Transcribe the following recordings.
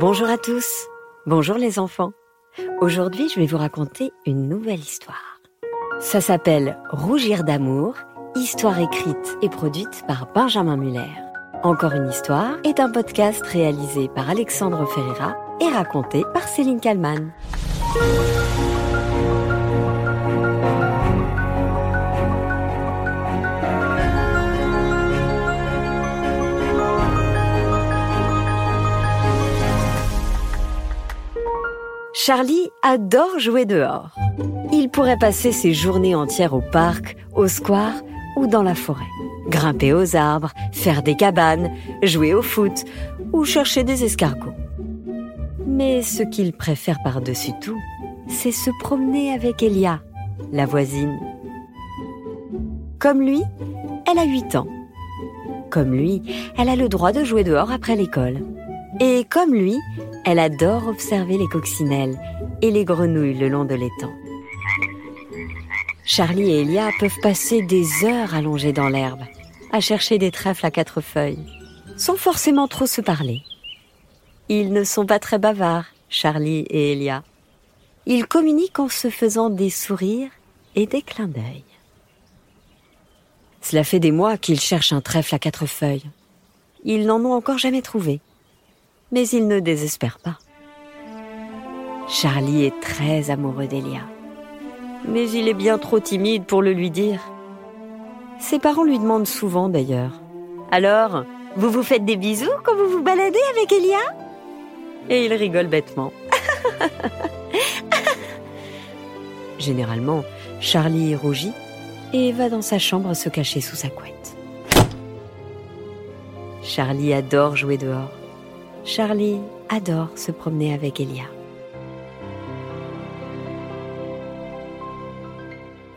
Bonjour à tous, bonjour les enfants. Aujourd'hui, je vais vous raconter une nouvelle histoire. Ça s'appelle Rougir d'amour, histoire écrite et produite par Benjamin Muller. Encore une histoire est un podcast réalisé par Alexandre Ferreira et raconté par Céline Kallmann. Charlie adore jouer dehors. Il pourrait passer ses journées entières au parc, au square ou dans la forêt. Grimper aux arbres, faire des cabanes, jouer au foot ou chercher des escargots. Mais ce qu'il préfère par-dessus tout, c'est se promener avec Elia, la voisine. Comme lui, elle a 8 ans. Comme lui, elle a le droit de jouer dehors après l'école. Et comme lui, elle adore observer les coccinelles et les grenouilles le long de l'étang. Charlie et Elia peuvent passer des heures allongés dans l'herbe, à chercher des trèfles à quatre feuilles, sans forcément trop se parler. Ils ne sont pas très bavards, Charlie et Elia. Ils communiquent en se faisant des sourires et des clins d'œil. Cela fait des mois qu'ils cherchent un trèfle à quatre feuilles. Ils n'en ont encore jamais trouvé mais il ne désespère pas. Charlie est très amoureux d'Elia, mais il est bien trop timide pour le lui dire. Ses parents lui demandent souvent d'ailleurs. Alors, vous vous faites des bisous quand vous vous baladez avec Elia? Et il rigole bêtement. Généralement, Charlie rougit et va dans sa chambre se cacher sous sa couette. Charlie adore jouer dehors. Charlie adore se promener avec Elia.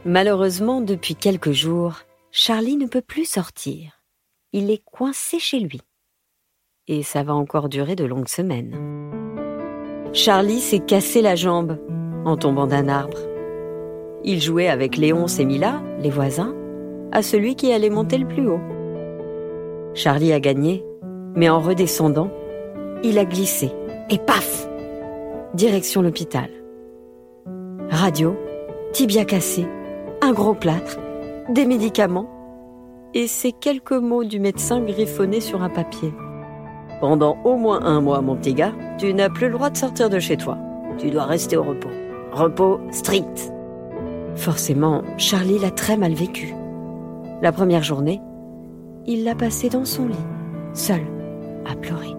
Malheureusement, depuis quelques jours, Charlie ne peut plus sortir. Il est coincé chez lui. Et ça va encore durer de longues semaines. Charlie s'est cassé la jambe en tombant d'un arbre. Il jouait avec Léon et Mila, les voisins, à celui qui allait monter le plus haut. Charlie a gagné, mais en redescendant, il a glissé. Et paf Direction l'hôpital. Radio, tibia cassé, un gros plâtre, des médicaments et ces quelques mots du médecin griffonnés sur un papier. Pendant au moins un mois, mon petit gars, tu n'as plus le droit de sortir de chez toi. Tu dois rester au repos. Repos strict. Forcément, Charlie l'a très mal vécu. La première journée, il l'a passé dans son lit, seul, à pleurer.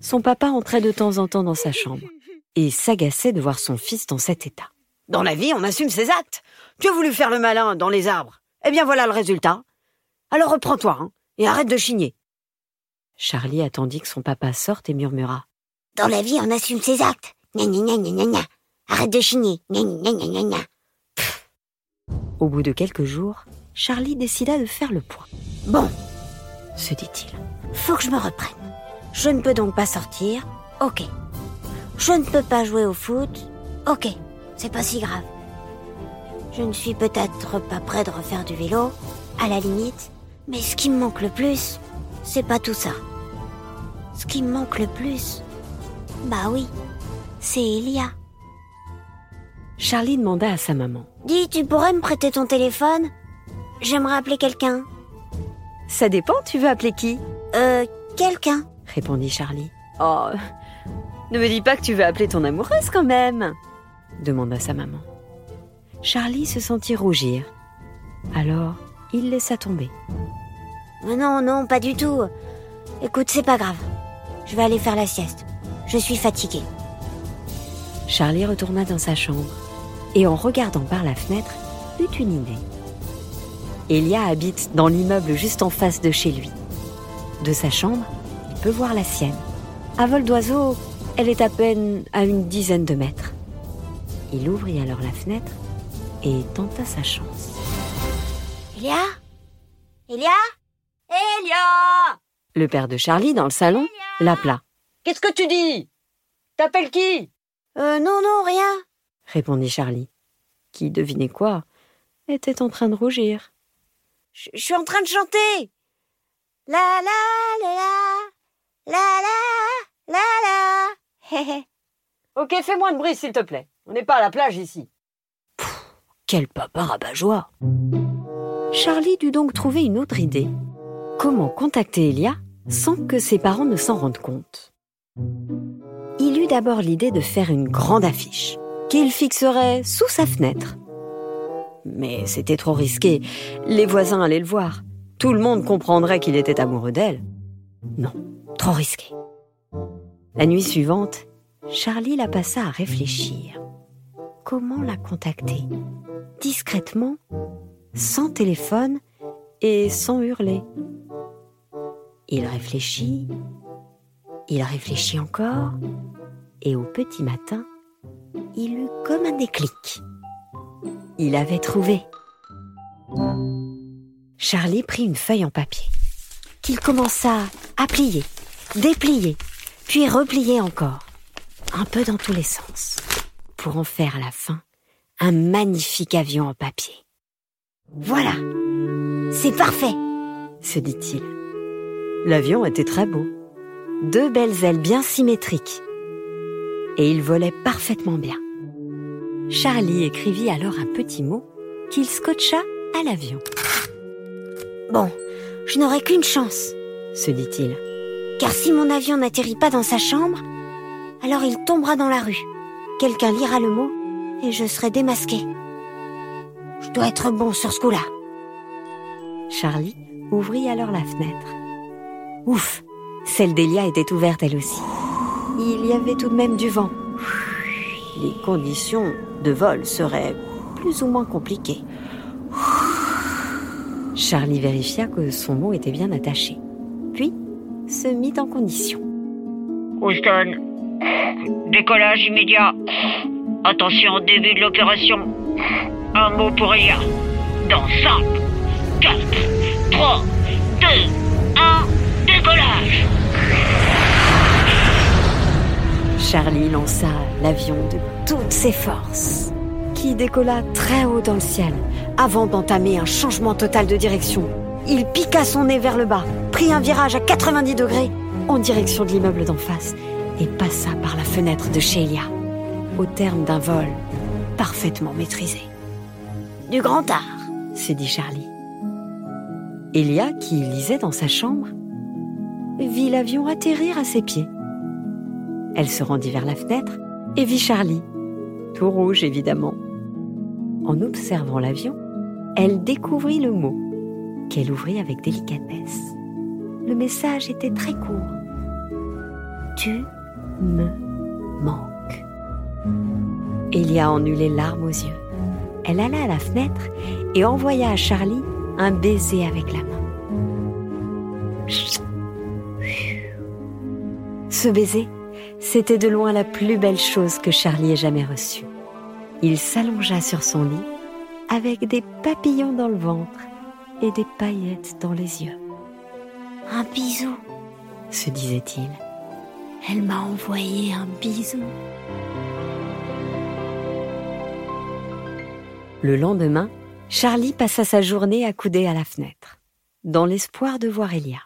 Son papa entrait de temps en temps dans sa chambre et s'agaçait de voir son fils dans cet état. Dans la vie, on assume ses actes. Tu as voulu faire le malin dans les arbres. Eh bien voilà le résultat. Alors reprends-toi hein, et arrête de chigner. Charlie attendit que son papa sorte et murmura. Dans la vie, on assume ses actes. Gna gna gna gna gna Arrête de chigner. Gna gna gna gna gna. Au bout de quelques jours, Charlie décida de faire le point. Bon, se dit-il. Faut que je me reprenne. Je ne peux donc pas sortir. Ok. Je ne peux pas jouer au foot. Ok. C'est pas si grave. Je ne suis peut-être pas prêt de refaire du vélo, à la limite. Mais ce qui me manque le plus, c'est pas tout ça. Ce qui me manque le plus, bah oui, c'est Elia. Charlie demanda à sa maman. Dis, tu pourrais me prêter ton téléphone? J'aimerais appeler quelqu'un. Ça dépend, tu veux appeler qui? Euh, quelqu'un, répondit Charlie. Oh, ne me dis pas que tu veux appeler ton amoureuse quand même demanda sa maman. Charlie se sentit rougir. Alors, il laissa tomber. Non, non, pas du tout. Écoute, c'est pas grave. Je vais aller faire la sieste. Je suis fatiguée. Charlie retourna dans sa chambre et en regardant par la fenêtre, eut une idée. Elia habite dans l'immeuble juste en face de chez lui. De sa chambre, il peut voir la sienne. À vol d'oiseau, elle est à peine à une dizaine de mètres. Il ouvrit alors la fenêtre et tenta sa chance. Elia? Elia? Elia Le père de Charlie, dans le salon, l'appela. Qu'est-ce que tu dis? T'appelles qui? Euh, non, non, rien. répondit Charlie, qui, devinez quoi, était en train de rougir. Je suis en train de chanter. La la la la la la la la. Ok, fais moins de bruit, s'il te plaît. On n'est pas à la plage ici. Quel papa rabat-joie Charlie dut donc trouver une autre idée. Comment contacter Elia sans que ses parents ne s'en rendent compte? Il eut d'abord l'idée de faire une grande affiche qu'il fixerait sous sa fenêtre. Mais c'était trop risqué. Les voisins allaient le voir. Tout le monde comprendrait qu'il était amoureux d'elle. Non, trop risqué. La nuit suivante, Charlie la passa à réfléchir. Comment la contacter? Discrètement, sans téléphone et sans hurler. Il réfléchit, il réfléchit encore, et au petit matin, il eut comme un déclic. Il avait trouvé. Charlie prit une feuille en papier, qu'il commença à plier, déplier, puis replier encore, un peu dans tous les sens, pour en faire à la fin un magnifique avion en papier. Voilà, c'est parfait, se dit-il. L'avion était très beau, deux belles ailes bien symétriques, et il volait parfaitement bien. Charlie écrivit alors un petit mot qu'il scotcha à l'avion. Bon, je n'aurai qu'une chance, se dit-il. Car si mon avion n'atterrit pas dans sa chambre, alors il tombera dans la rue. Quelqu'un lira le mot et je serai démasqué. Je dois être bon sur ce coup-là. Charlie ouvrit alors la fenêtre. Ouf, celle d'Elia était ouverte elle aussi. Il y avait tout de même du vent. Les conditions de vol seraient plus ou moins compliquées. Charlie vérifia que son mot était bien attaché, puis se mit en condition. Houston, décollage immédiat. Attention, début de l'opération. Un mot pour Elia. Dans 5, 4, 3, 2, 1, décollage Charlie lança l'avion de toutes ses forces, qui décolla très haut dans le ciel, avant d'entamer un changement total de direction. Il piqua son nez vers le bas, prit un virage à 90 degrés en direction de l'immeuble d'en face et passa par la fenêtre de Sheila, au terme d'un vol parfaitement maîtrisé. Du grand art, se dit Charlie. Elia, qui lisait dans sa chambre, vit l'avion atterrir à ses pieds. Elle se rendit vers la fenêtre et vit Charlie, tout rouge évidemment. En observant l'avion, elle découvrit le mot, qu'elle ouvrit avec délicatesse. Le message était très court. Tu me manques. Elia en eut les larmes aux yeux. Elle alla à la fenêtre et envoya à Charlie un baiser avec la main. Ce baiser, c'était de loin la plus belle chose que Charlie ait jamais reçue. Il s'allongea sur son lit avec des papillons dans le ventre et des paillettes dans les yeux. Un bisou, se disait-il. Elle m'a envoyé un bisou. Le lendemain, Charlie passa sa journée accoudé à la fenêtre, dans l'espoir de voir Elia.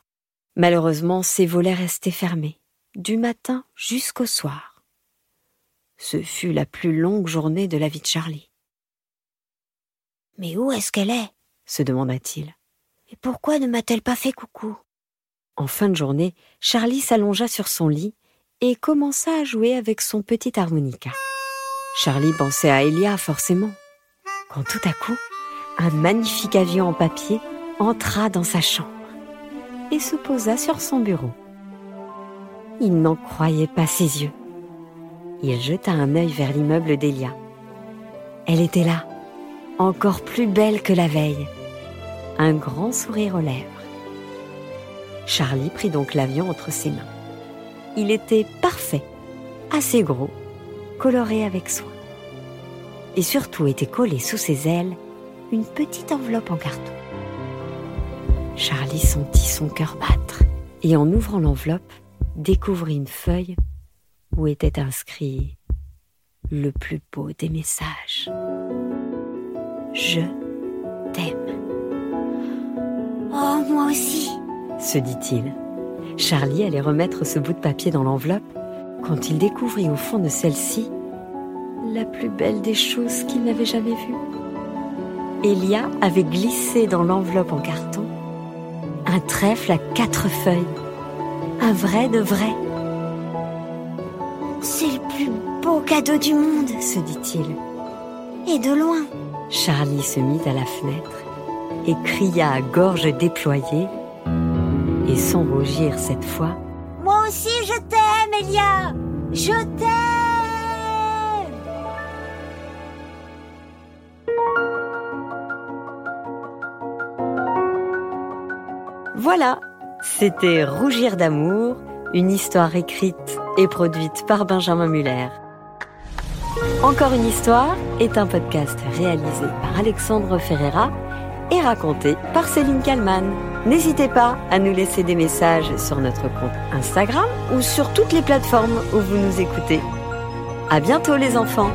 Malheureusement, ses volets restaient fermés, du matin jusqu'au soir. Ce fut la plus longue journée de la vie de Charlie. Mais où est-ce qu'elle est? se demanda-t-il. Et pourquoi ne m'a-t-elle pas fait coucou? En fin de journée, Charlie s'allongea sur son lit et commença à jouer avec son petit harmonica. Charlie pensait à Elia forcément, quand tout à coup, un magnifique avion en papier entra dans sa chambre et se posa sur son bureau. Il n'en croyait pas ses yeux. Il jeta un œil vers l'immeuble d'Elia. Elle était là, encore plus belle que la veille, un grand sourire aux lèvres. Charlie prit donc l'avion entre ses mains. Il était parfait, assez gros, coloré avec soin. Et surtout était collé sous ses ailes une petite enveloppe en carton. Charlie sentit son cœur battre et en ouvrant l'enveloppe, découvrit une feuille où était inscrit le plus beau des messages. Je t'aime. aussi. se dit-il. Charlie allait remettre ce bout de papier dans l'enveloppe quand il découvrit au fond de celle-ci la plus belle des choses qu'il n'avait jamais vues. Elia avait glissé dans l'enveloppe en carton un trèfle à quatre feuilles, un vrai de vrai. C'est le plus beau cadeau du monde, se dit-il. Et de loin. Charlie se mit à la fenêtre et cria à gorge déployée, et sans rougir cette fois, Moi aussi je t'aime, Elia Je t'aime Voilà, c'était Rougir d'amour, une histoire écrite et produite par Benjamin Muller. Encore une histoire est un podcast réalisé par Alexandre Ferreira et raconté par Céline Kallmann. N'hésitez pas à nous laisser des messages sur notre compte Instagram ou sur toutes les plateformes où vous nous écoutez. À bientôt les enfants!